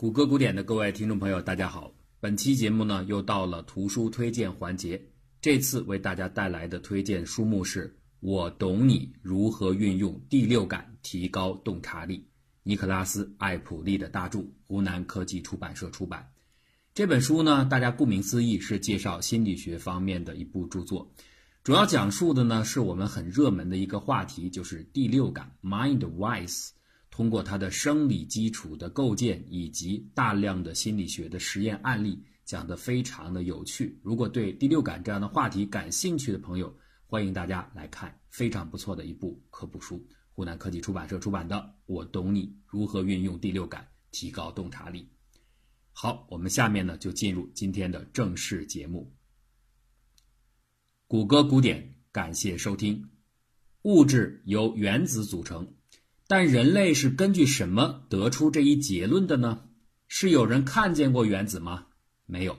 谷歌古典的各位听众朋友，大家好！本期节目呢，又到了图书推荐环节。这次为大家带来的推荐书目是《我懂你如何运用第六感提高洞察力》，尼克拉斯·艾普利的大著，湖南科技出版社出版。这本书呢，大家顾名思义是介绍心理学方面的一部著作，主要讲述的呢是我们很热门的一个话题，就是第六感 （Mind Wise）。通过它的生理基础的构建以及大量的心理学的实验案例，讲得非常的有趣。如果对第六感这样的话题感兴趣的朋友，欢迎大家来看非常不错的一部科普书，湖南科技出版社出版的《我懂你如何运用第六感提高洞察力》。好，我们下面呢就进入今天的正式节目。谷歌古典，感谢收听。物质由原子组成。但人类是根据什么得出这一结论的呢？是有人看见过原子吗？没有，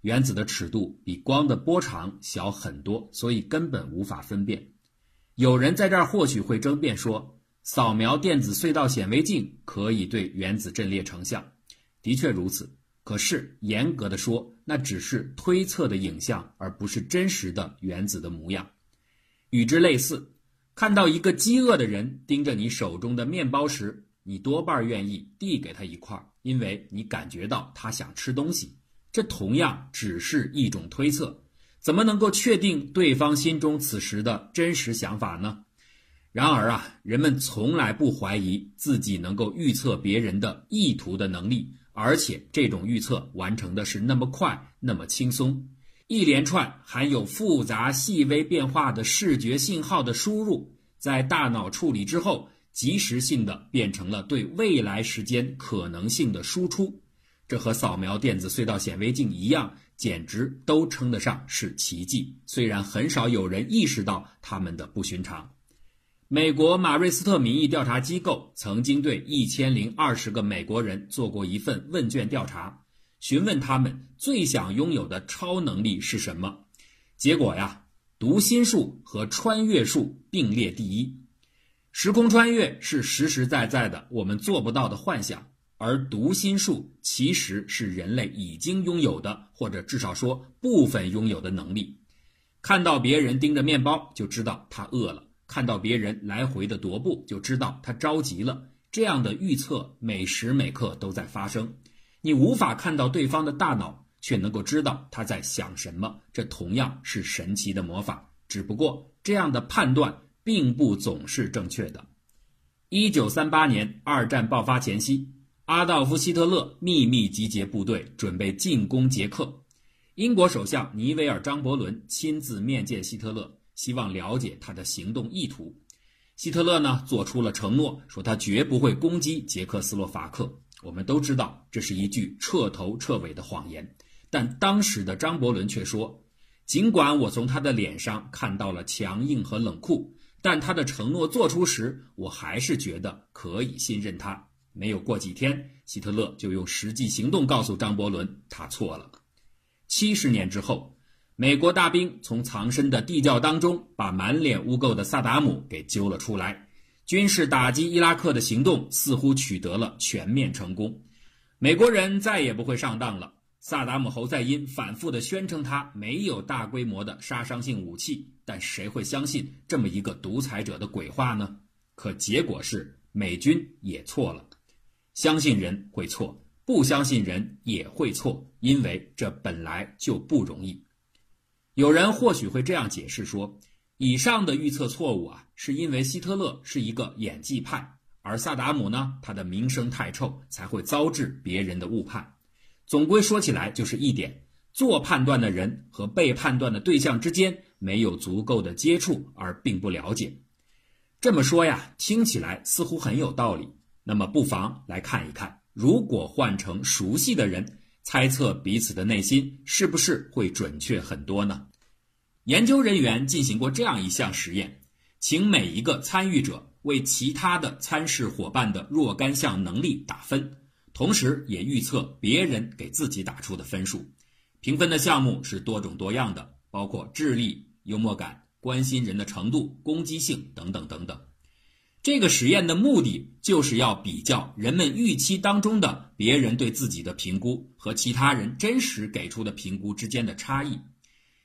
原子的尺度比光的波长小很多，所以根本无法分辨。有人在这儿或许会争辩说，扫描电子隧道显微镜可以对原子阵列成像，的确如此。可是严格的说，那只是推测的影像，而不是真实的原子的模样。与之类似。看到一个饥饿的人盯着你手中的面包时，你多半愿意递给他一块，因为你感觉到他想吃东西。这同样只是一种推测，怎么能够确定对方心中此时的真实想法呢？然而啊，人们从来不怀疑自己能够预测别人的意图的能力，而且这种预测完成的是那么快，那么轻松。一连串含有复杂细微变化的视觉信号的输入，在大脑处理之后，及时性的变成了对未来时间可能性的输出。这和扫描电子隧道显微镜一样，简直都称得上是奇迹。虽然很少有人意识到他们的不寻常。美国马瑞斯特民意调查机构曾经对一千零二十个美国人做过一份问卷调查。询问他们最想拥有的超能力是什么？结果呀，读心术和穿越术并列第一。时空穿越是实实在在的我们做不到的幻想，而读心术其实是人类已经拥有的，或者至少说部分拥有的能力。看到别人盯着面包，就知道他饿了；看到别人来回的踱步，就知道他着急了。这样的预测每时每刻都在发生。你无法看到对方的大脑，却能够知道他在想什么，这同样是神奇的魔法。只不过这样的判断并不总是正确的。一九三八年，二战爆发前夕，阿道夫·希特勒秘密集结部队，准备进攻捷克。英国首相尼维尔·张伯伦亲自面见希特勒，希望了解他的行动意图。希特勒呢，做出了承诺，说他绝不会攻击捷克斯洛伐克。我们都知道这是一句彻头彻尾的谎言，但当时的张伯伦却说：“尽管我从他的脸上看到了强硬和冷酷，但他的承诺做出时，我还是觉得可以信任他。”没有过几天，希特勒就用实际行动告诉张伯伦他错了。七十年之后，美国大兵从藏身的地窖当中把满脸污垢的萨达姆给揪了出来。军事打击伊拉克的行动似乎取得了全面成功，美国人再也不会上当了。萨达姆侯赛因反复地宣称他没有大规模的杀伤性武器，但谁会相信这么一个独裁者的鬼话呢？可结果是美军也错了。相信人会错，不相信人也会错，因为这本来就不容易。有人或许会这样解释说。以上的预测错误啊，是因为希特勒是一个演技派，而萨达姆呢，他的名声太臭，才会遭致别人的误判。总归说起来就是一点：做判断的人和被判断的对象之间没有足够的接触，而并不了解。这么说呀，听起来似乎很有道理。那么不妨来看一看，如果换成熟悉的人，猜测彼此的内心，是不是会准确很多呢？研究人员进行过这样一项实验，请每一个参与者为其他的参试伙伴的若干项能力打分，同时也预测别人给自己打出的分数。评分的项目是多种多样的，包括智力、幽默感、关心人的程度、攻击性等等等等。这个实验的目的就是要比较人们预期当中的别人对自己的评估和其他人真实给出的评估之间的差异。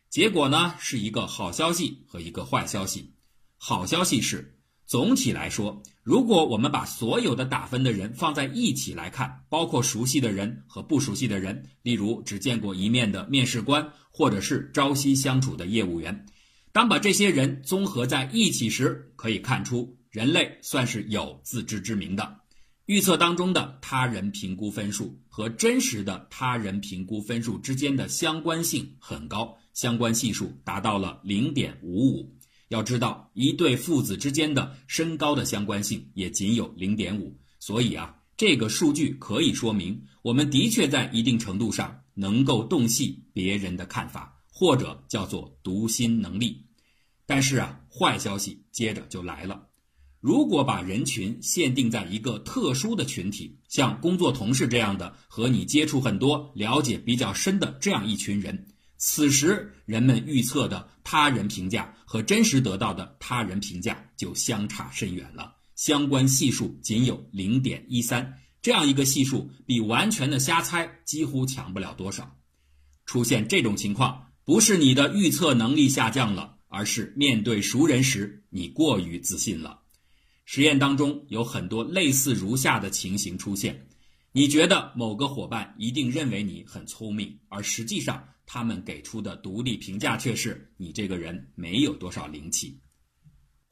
结果呢，是一个好消息和一个坏消息。好消息是，总体来说，如果我们把所有的打分的人放在一起来看，包括熟悉的人和不熟悉的人，例如只见过一面的面试官，或者是朝夕相处的业务员，当把这些人综合在一起时，可以看出。人类算是有自知之明的，预测当中的他人评估分数和真实的他人评估分数之间的相关性很高，相关系数达到了零点五五。要知道，一对父子之间的身高的相关性也仅有零点五，所以啊，这个数据可以说明我们的确在一定程度上能够洞悉别人的看法，或者叫做读心能力。但是啊，坏消息接着就来了。如果把人群限定在一个特殊的群体，像工作同事这样的，和你接触很多、了解比较深的这样一群人，此时人们预测的他人评价和真实得到的他人评价就相差甚远了，相关系数仅有零点一三，这样一个系数比完全的瞎猜几乎强不了多少。出现这种情况，不是你的预测能力下降了，而是面对熟人时你过于自信了。实验当中有很多类似如下的情形出现：你觉得某个伙伴一定认为你很聪明，而实际上他们给出的独立评价却是你这个人没有多少灵气。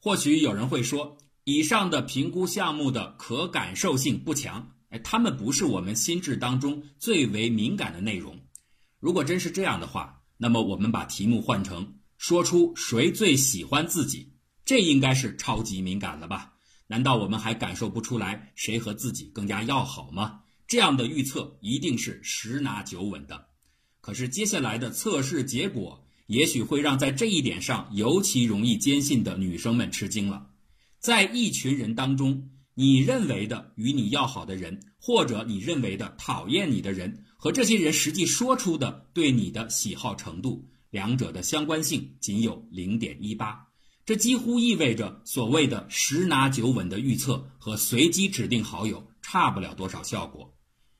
或许有人会说，以上的评估项目的可感受性不强，哎，他们不是我们心智当中最为敏感的内容。如果真是这样的话，那么我们把题目换成说出谁最喜欢自己，这应该是超级敏感了吧？难道我们还感受不出来谁和自己更加要好吗？这样的预测一定是十拿九稳的。可是接下来的测试结果也许会让在这一点上尤其容易坚信的女生们吃惊了。在一群人当中，你认为的与你要好的人，或者你认为的讨厌你的人，和这些人实际说出的对你的喜好程度，两者的相关性仅有零点一八。这几乎意味着所谓的十拿九稳的预测和随机指定好友差不了多少效果。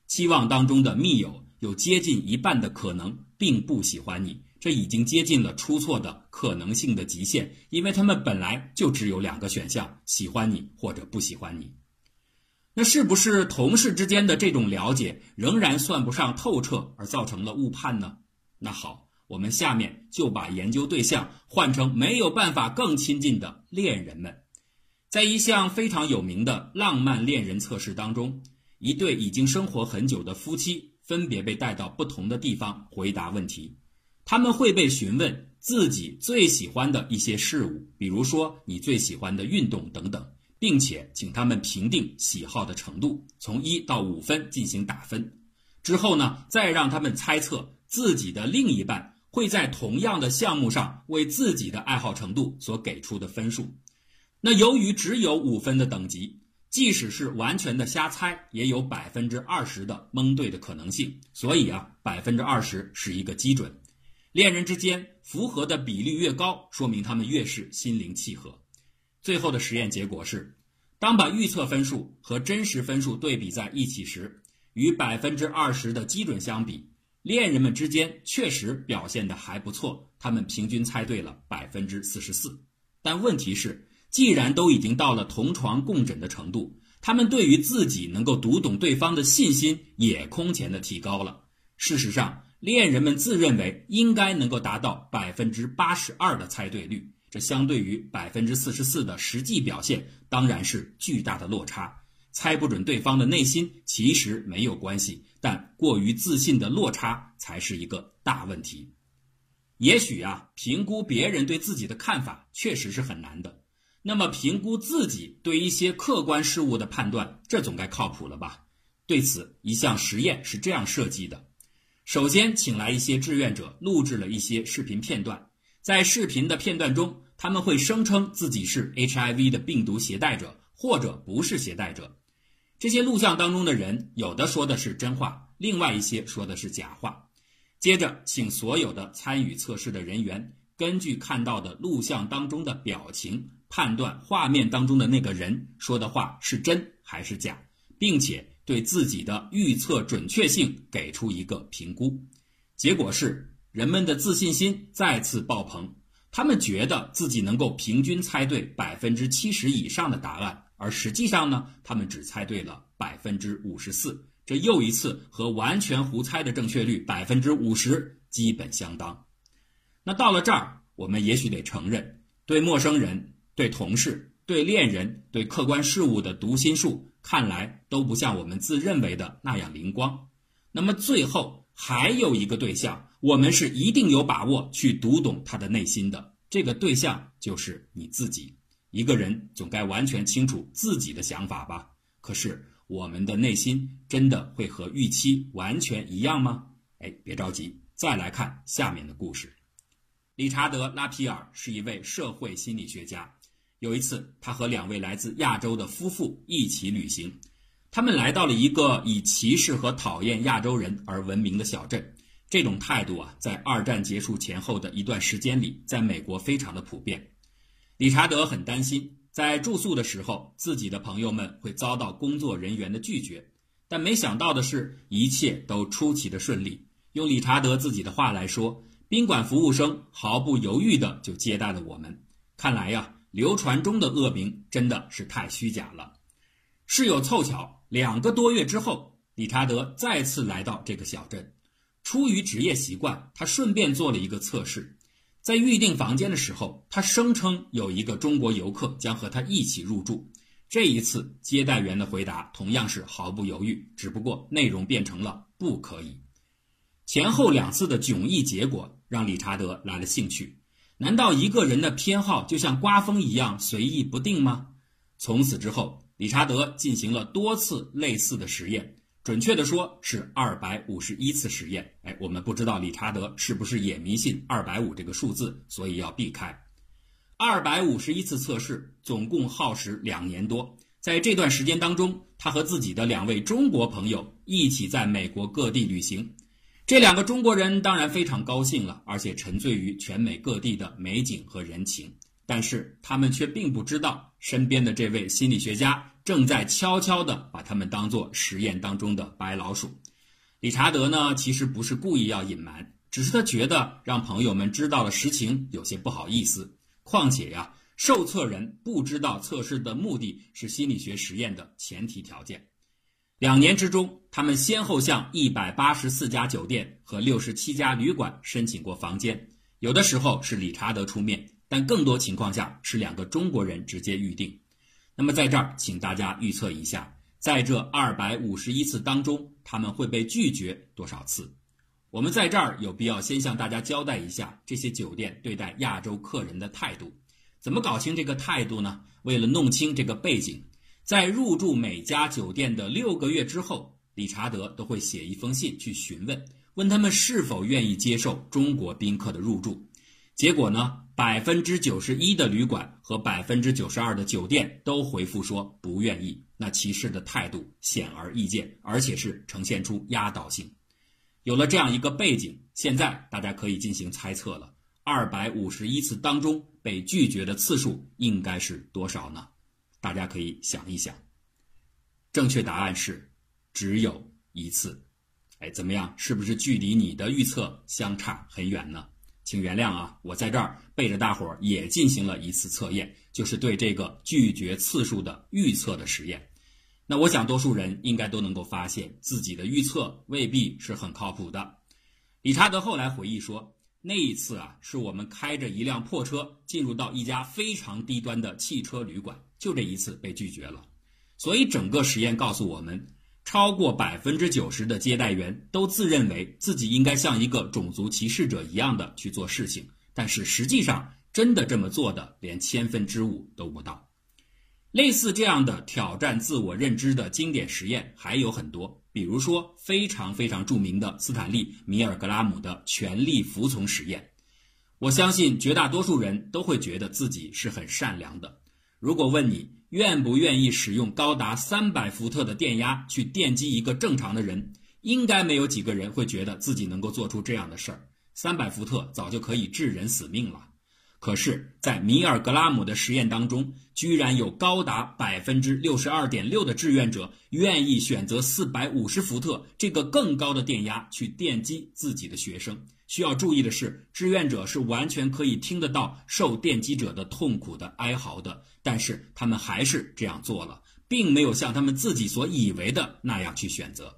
期望当中的密友有接近一半的可能并不喜欢你，这已经接近了出错的可能性的极限，因为他们本来就只有两个选项：喜欢你或者不喜欢你。那是不是同事之间的这种了解仍然算不上透彻，而造成了误判呢？那好。我们下面就把研究对象换成没有办法更亲近的恋人们。在一项非常有名的浪漫恋人测试当中，一对已经生活很久的夫妻分别被带到不同的地方回答问题。他们会被询问自己最喜欢的一些事物，比如说你最喜欢的运动等等，并且请他们评定喜好的程度，从一到五分进行打分。之后呢，再让他们猜测自己的另一半。会在同样的项目上为自己的爱好程度所给出的分数。那由于只有五分的等级，即使是完全的瞎猜，也有百分之二十的蒙对的可能性。所以啊，百分之二十是一个基准。恋人之间符合的比例越高，说明他们越是心灵契合。最后的实验结果是，当把预测分数和真实分数对比在一起时，与百分之二十的基准相比。恋人们之间确实表现的还不错，他们平均猜对了百分之四十四。但问题是，既然都已经到了同床共枕的程度，他们对于自己能够读懂对方的信心也空前的提高了。事实上，恋人们自认为应该能够达到百分之八十二的猜对率，这相对于百分之四十四的实际表现，当然是巨大的落差。猜不准对方的内心其实没有关系，但过于自信的落差才是一个大问题。也许啊，评估别人对自己的看法确实是很难的。那么，评估自己对一些客观事物的判断，这总该靠谱了吧？对此，一项实验是这样设计的：首先，请来一些志愿者，录制了一些视频片段。在视频的片段中，他们会声称自己是 HIV 的病毒携带者，或者不是携带者。这些录像当中的人，有的说的是真话，另外一些说的是假话。接着，请所有的参与测试的人员根据看到的录像当中的表情，判断画面当中的那个人说的话是真还是假，并且对自己的预测准确性给出一个评估。结果是，人们的自信心再次爆棚，他们觉得自己能够平均猜对百分之七十以上的答案，而实际上呢，他们只猜对了百分之五十四。这又一次和完全胡猜的正确率百分之五十基本相当。那到了这儿，我们也许得承认，对陌生人、对同事、对恋人、对客观事物的读心术，看来都不像我们自认为的那样灵光。那么最后还有一个对象，我们是一定有把握去读懂他的内心的。这个对象就是你自己。一个人总该完全清楚自己的想法吧？可是。我们的内心真的会和预期完全一样吗？哎，别着急，再来看下面的故事。理查德·拉皮尔是一位社会心理学家。有一次，他和两位来自亚洲的夫妇一起旅行，他们来到了一个以歧视和讨厌亚洲人而闻名的小镇。这种态度啊，在二战结束前后的一段时间里，在美国非常的普遍。理查德很担心。在住宿的时候，自己的朋友们会遭到工作人员的拒绝，但没想到的是，一切都出奇的顺利。用理查德自己的话来说，宾馆服务生毫不犹豫地就接待了我们。看来呀，流传中的恶名真的是太虚假了。事有凑巧，两个多月之后，理查德再次来到这个小镇，出于职业习惯，他顺便做了一个测试。在预订房间的时候，他声称有一个中国游客将和他一起入住。这一次，接待员的回答同样是毫不犹豫，只不过内容变成了不可以。前后两次的迥异结果让理查德来了兴趣。难道一个人的偏好就像刮风一样随意不定吗？从此之后，理查德进行了多次类似的实验。准确的说是二百五十一次实验。哎，我们不知道理查德是不是也迷信二百五这个数字，所以要避开。二百五十一次测试总共耗时两年多，在这段时间当中，他和自己的两位中国朋友一起在美国各地旅行。这两个中国人当然非常高兴了，而且沉醉于全美各地的美景和人情。但是他们却并不知道，身边的这位心理学家正在悄悄地把他们当作实验当中的白老鼠。理查德呢，其实不是故意要隐瞒，只是他觉得让朋友们知道了实情有些不好意思。况且呀，受测人不知道测试的目的是心理学实验的前提条件。两年之中，他们先后向一百八十四家酒店和六十七家旅馆申请过房间，有的时候是理查德出面。但更多情况下是两个中国人直接预定。那么在这儿，请大家预测一下，在这二百五十一次当中，他们会被拒绝多少次？我们在这儿有必要先向大家交代一下这些酒店对待亚洲客人的态度。怎么搞清这个态度呢？为了弄清这个背景，在入住每家酒店的六个月之后，理查德都会写一封信去询问，问他们是否愿意接受中国宾客的入住。结果呢？百分之九十一的旅馆和百分之九十二的酒店都回复说不愿意。那歧视的态度显而易见，而且是呈现出压倒性。有了这样一个背景，现在大家可以进行猜测了：二百五十一次当中被拒绝的次数应该是多少呢？大家可以想一想。正确答案是只有一次。哎，怎么样？是不是距离你的预测相差很远呢？请原谅啊，我在这儿背着大伙儿也进行了一次测验，就是对这个拒绝次数的预测的实验。那我想多数人应该都能够发现自己的预测未必是很靠谱的。理查德后来回忆说，那一次啊，是我们开着一辆破车进入到一家非常低端的汽车旅馆，就这一次被拒绝了。所以整个实验告诉我们。超过百分之九十的接待员都自认为自己应该像一个种族歧视者一样的去做事情，但是实际上真的这么做的连千分之五都不到。类似这样的挑战自我认知的经典实验还有很多，比如说非常非常著名的斯坦利·米尔格拉姆的权力服从实验。我相信绝大多数人都会觉得自己是很善良的。如果问你，愿不愿意使用高达三百伏特的电压去电击一个正常的人？应该没有几个人会觉得自己能够做出这样的事儿。三百伏特早就可以致人死命了。可是，在米尔格拉姆的实验当中，居然有高达百分之六十二点六的志愿者愿意选择四百五十伏特这个更高的电压去电击自己的学生。需要注意的是，志愿者是完全可以听得到受电击者的痛苦的哀嚎的，但是他们还是这样做了，并没有像他们自己所以为的那样去选择。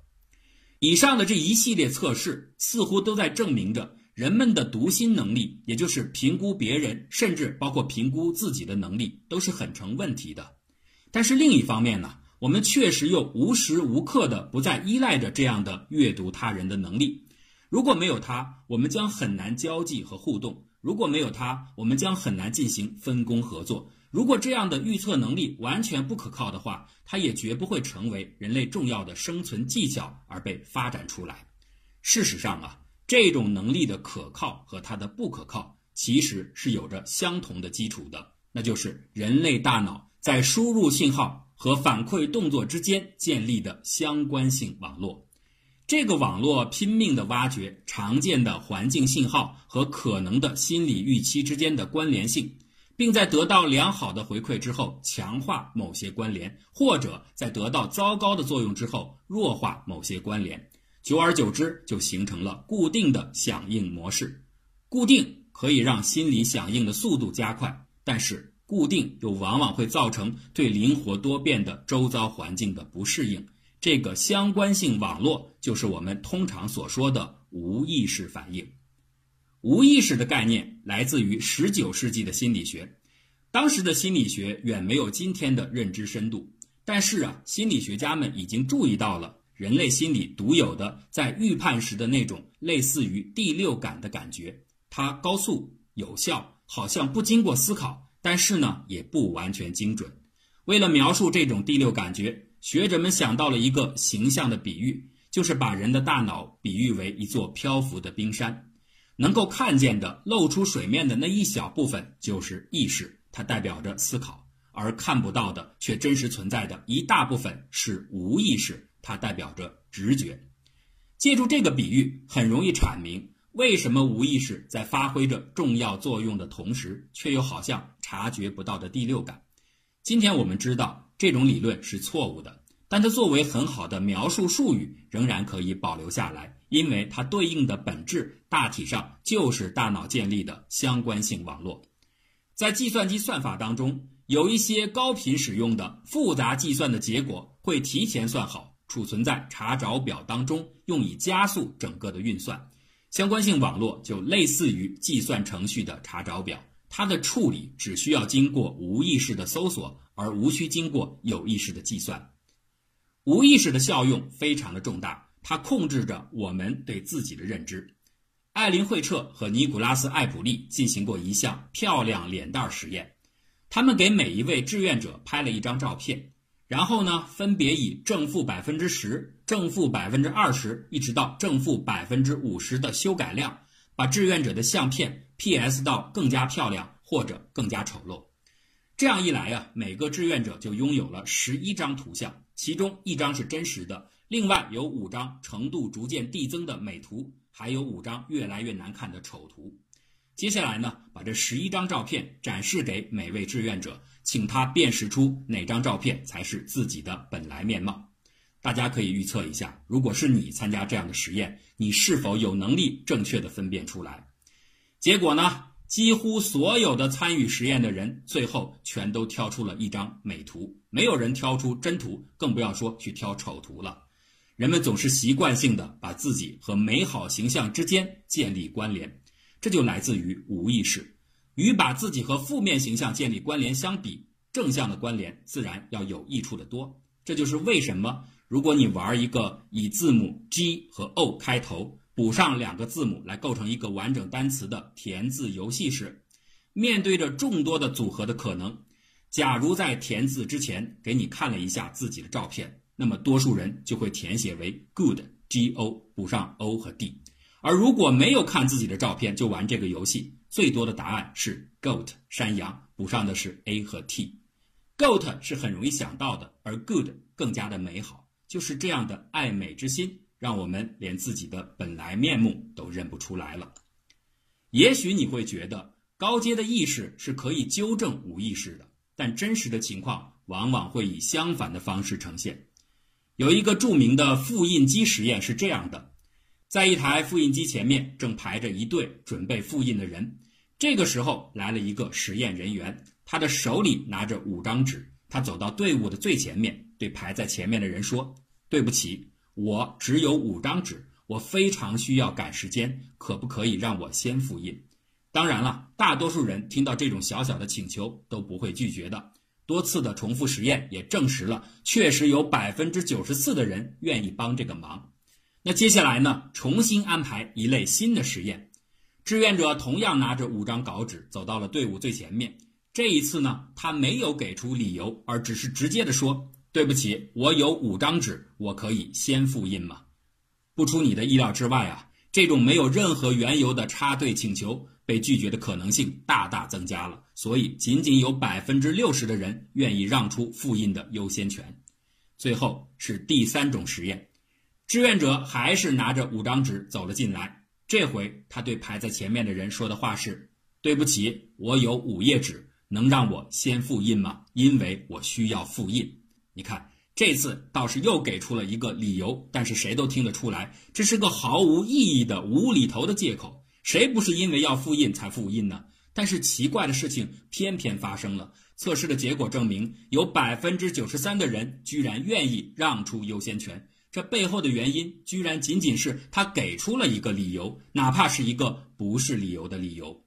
以上的这一系列测试似乎都在证明着。人们的读心能力，也就是评估别人，甚至包括评估自己的能力，都是很成问题的。但是另一方面呢，我们确实又无时无刻的不再依赖着这样的阅读他人的能力。如果没有它，我们将很难交际和互动；如果没有它，我们将很难进行分工合作。如果这样的预测能力完全不可靠的话，它也绝不会成为人类重要的生存技巧而被发展出来。事实上啊。这种能力的可靠和它的不可靠，其实是有着相同的基础的，那就是人类大脑在输入信号和反馈动作之间建立的相关性网络。这个网络拼命地挖掘常见的环境信号和可能的心理预期之间的关联性，并在得到良好的回馈之后强化某些关联，或者在得到糟糕的作用之后弱化某些关联。久而久之，就形成了固定的响应模式。固定可以让心理响应的速度加快，但是固定又往往会造成对灵活多变的周遭环境的不适应。这个相关性网络就是我们通常所说的无意识反应。无意识的概念来自于十九世纪的心理学，当时的心理学远没有今天的认知深度，但是啊，心理学家们已经注意到了。人类心理独有的在预判时的那种类似于第六感的感觉，它高速有效，好像不经过思考，但是呢也不完全精准。为了描述这种第六感觉，学者们想到了一个形象的比喻，就是把人的大脑比喻为一座漂浮的冰山，能够看见的露出水面的那一小部分就是意识，它代表着思考；而看不到的却真实存在的一大部分是无意识。它代表着直觉，借助这个比喻，很容易阐明为什么无意识在发挥着重要作用的同时，却又好像察觉不到的第六感。今天我们知道这种理论是错误的，但它作为很好的描述术语，仍然可以保留下来，因为它对应的本质大体上就是大脑建立的相关性网络。在计算机算法当中，有一些高频使用的复杂计算的结果会提前算好。储存在查找表当中，用以加速整个的运算。相关性网络就类似于计算程序的查找表，它的处理只需要经过无意识的搜索，而无需经过有意识的计算。无意识的效用非常的重大，它控制着我们对自己的认知。艾琳·惠彻和尼古拉斯·艾普利进行过一项漂亮脸蛋实验，他们给每一位志愿者拍了一张照片。然后呢，分别以正负百分之十、正负百分之二十，一直到正负百分之五十的修改量，把志愿者的相片 PS 到更加漂亮或者更加丑陋。这样一来啊，每个志愿者就拥有了十一张图像，其中一张是真实的，另外有五张程度逐渐递增的美图，还有五张越来越难看的丑图。接下来呢，把这十一张照片展示给每位志愿者。请他辨识出哪张照片才是自己的本来面貌。大家可以预测一下，如果是你参加这样的实验，你是否有能力正确的分辨出来？结果呢？几乎所有的参与实验的人最后全都挑出了一张美图，没有人挑出真图，更不要说去挑丑图了。人们总是习惯性的把自己和美好形象之间建立关联，这就来自于无意识。与把自己和负面形象建立关联相比，正向的关联自然要有益处的多。这就是为什么，如果你玩一个以字母 G 和 O 开头，补上两个字母来构成一个完整单词的填字游戏时，面对着众多的组合的可能，假如在填字之前给你看了一下自己的照片，那么多数人就会填写为 Good G O 补上 O 和 D，而如果没有看自己的照片就玩这个游戏。最多的答案是 goat 山羊，补上的是 a 和 t。goat 是很容易想到的，而 good 更加的美好。就是这样的爱美之心，让我们连自己的本来面目都认不出来了。也许你会觉得高阶的意识是可以纠正无意识的，但真实的情况往往会以相反的方式呈现。有一个著名的复印机实验是这样的：在一台复印机前面正排着一队准备复印的人，这个时候来了一个实验人员，他的手里拿着五张纸，他走到队伍的最前面，对排在前面的人说：“对不起，我只有五张纸，我非常需要赶时间，可不可以让我先复印？”当然了，大多数人听到这种小小的请求都不会拒绝的。多次的重复实验也证实了，确实有百分之九十四的人愿意帮这个忙。那接下来呢？重新安排一类新的实验，志愿者同样拿着五张稿纸走到了队伍最前面。这一次呢，他没有给出理由，而只是直接的说：“对不起，我有五张纸，我可以先复印吗？”不出你的意料之外啊，这种没有任何缘由的插队请求。被拒绝的可能性大大增加了，所以仅仅有百分之六十的人愿意让出复印的优先权。最后是第三种实验，志愿者还是拿着五张纸走了进来。这回他对排在前面的人说的话是：“对不起，我有五页纸，能让我先复印吗？因为我需要复印。”你看，这次倒是又给出了一个理由，但是谁都听得出来，这是个毫无意义的无厘头的借口。谁不是因为要复印才复印呢？但是奇怪的事情偏偏发生了。测试的结果证明，有百分之九十三的人居然愿意让出优先权。这背后的原因，居然仅仅是他给出了一个理由，哪怕是一个不是理由的理由。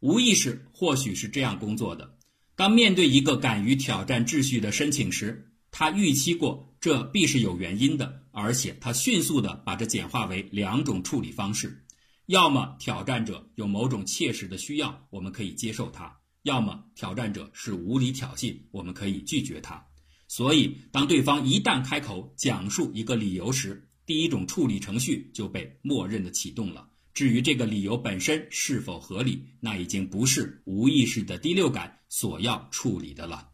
无意识或许是这样工作的：当面对一个敢于挑战秩序的申请时，他预期过这必是有原因的，而且他迅速地把这简化为两种处理方式。要么挑战者有某种切实的需要，我们可以接受他；要么挑战者是无理挑衅，我们可以拒绝他。所以，当对方一旦开口讲述一个理由时，第一种处理程序就被默认的启动了。至于这个理由本身是否合理，那已经不是无意识的第六感所要处理的了。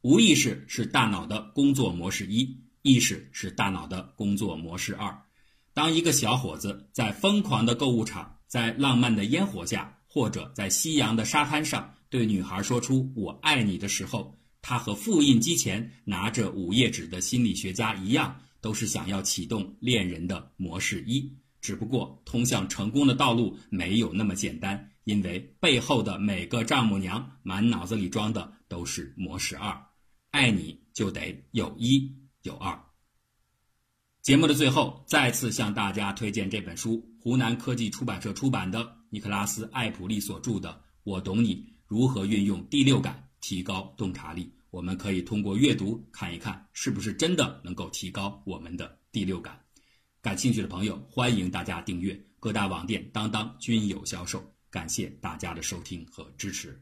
无意识是大脑的工作模式一，意识是大脑的工作模式二。当一个小伙子在疯狂的购物场，在浪漫的烟火下，或者在夕阳的沙滩上，对女孩说出“我爱你”的时候，他和复印机前拿着五页纸的心理学家一样，都是想要启动恋人的模式一。只不过，通向成功的道路没有那么简单，因为背后的每个丈母娘满脑子里装的都是模式二。爱你就得有一有二。节目的最后，再次向大家推荐这本书，湖南科技出版社出版的尼克拉斯·艾普利所著的《我懂你：如何运用第六感提高洞察力》。我们可以通过阅读看一看，是不是真的能够提高我们的第六感。感兴趣的朋友，欢迎大家订阅，各大网店当当均有销售。感谢大家的收听和支持。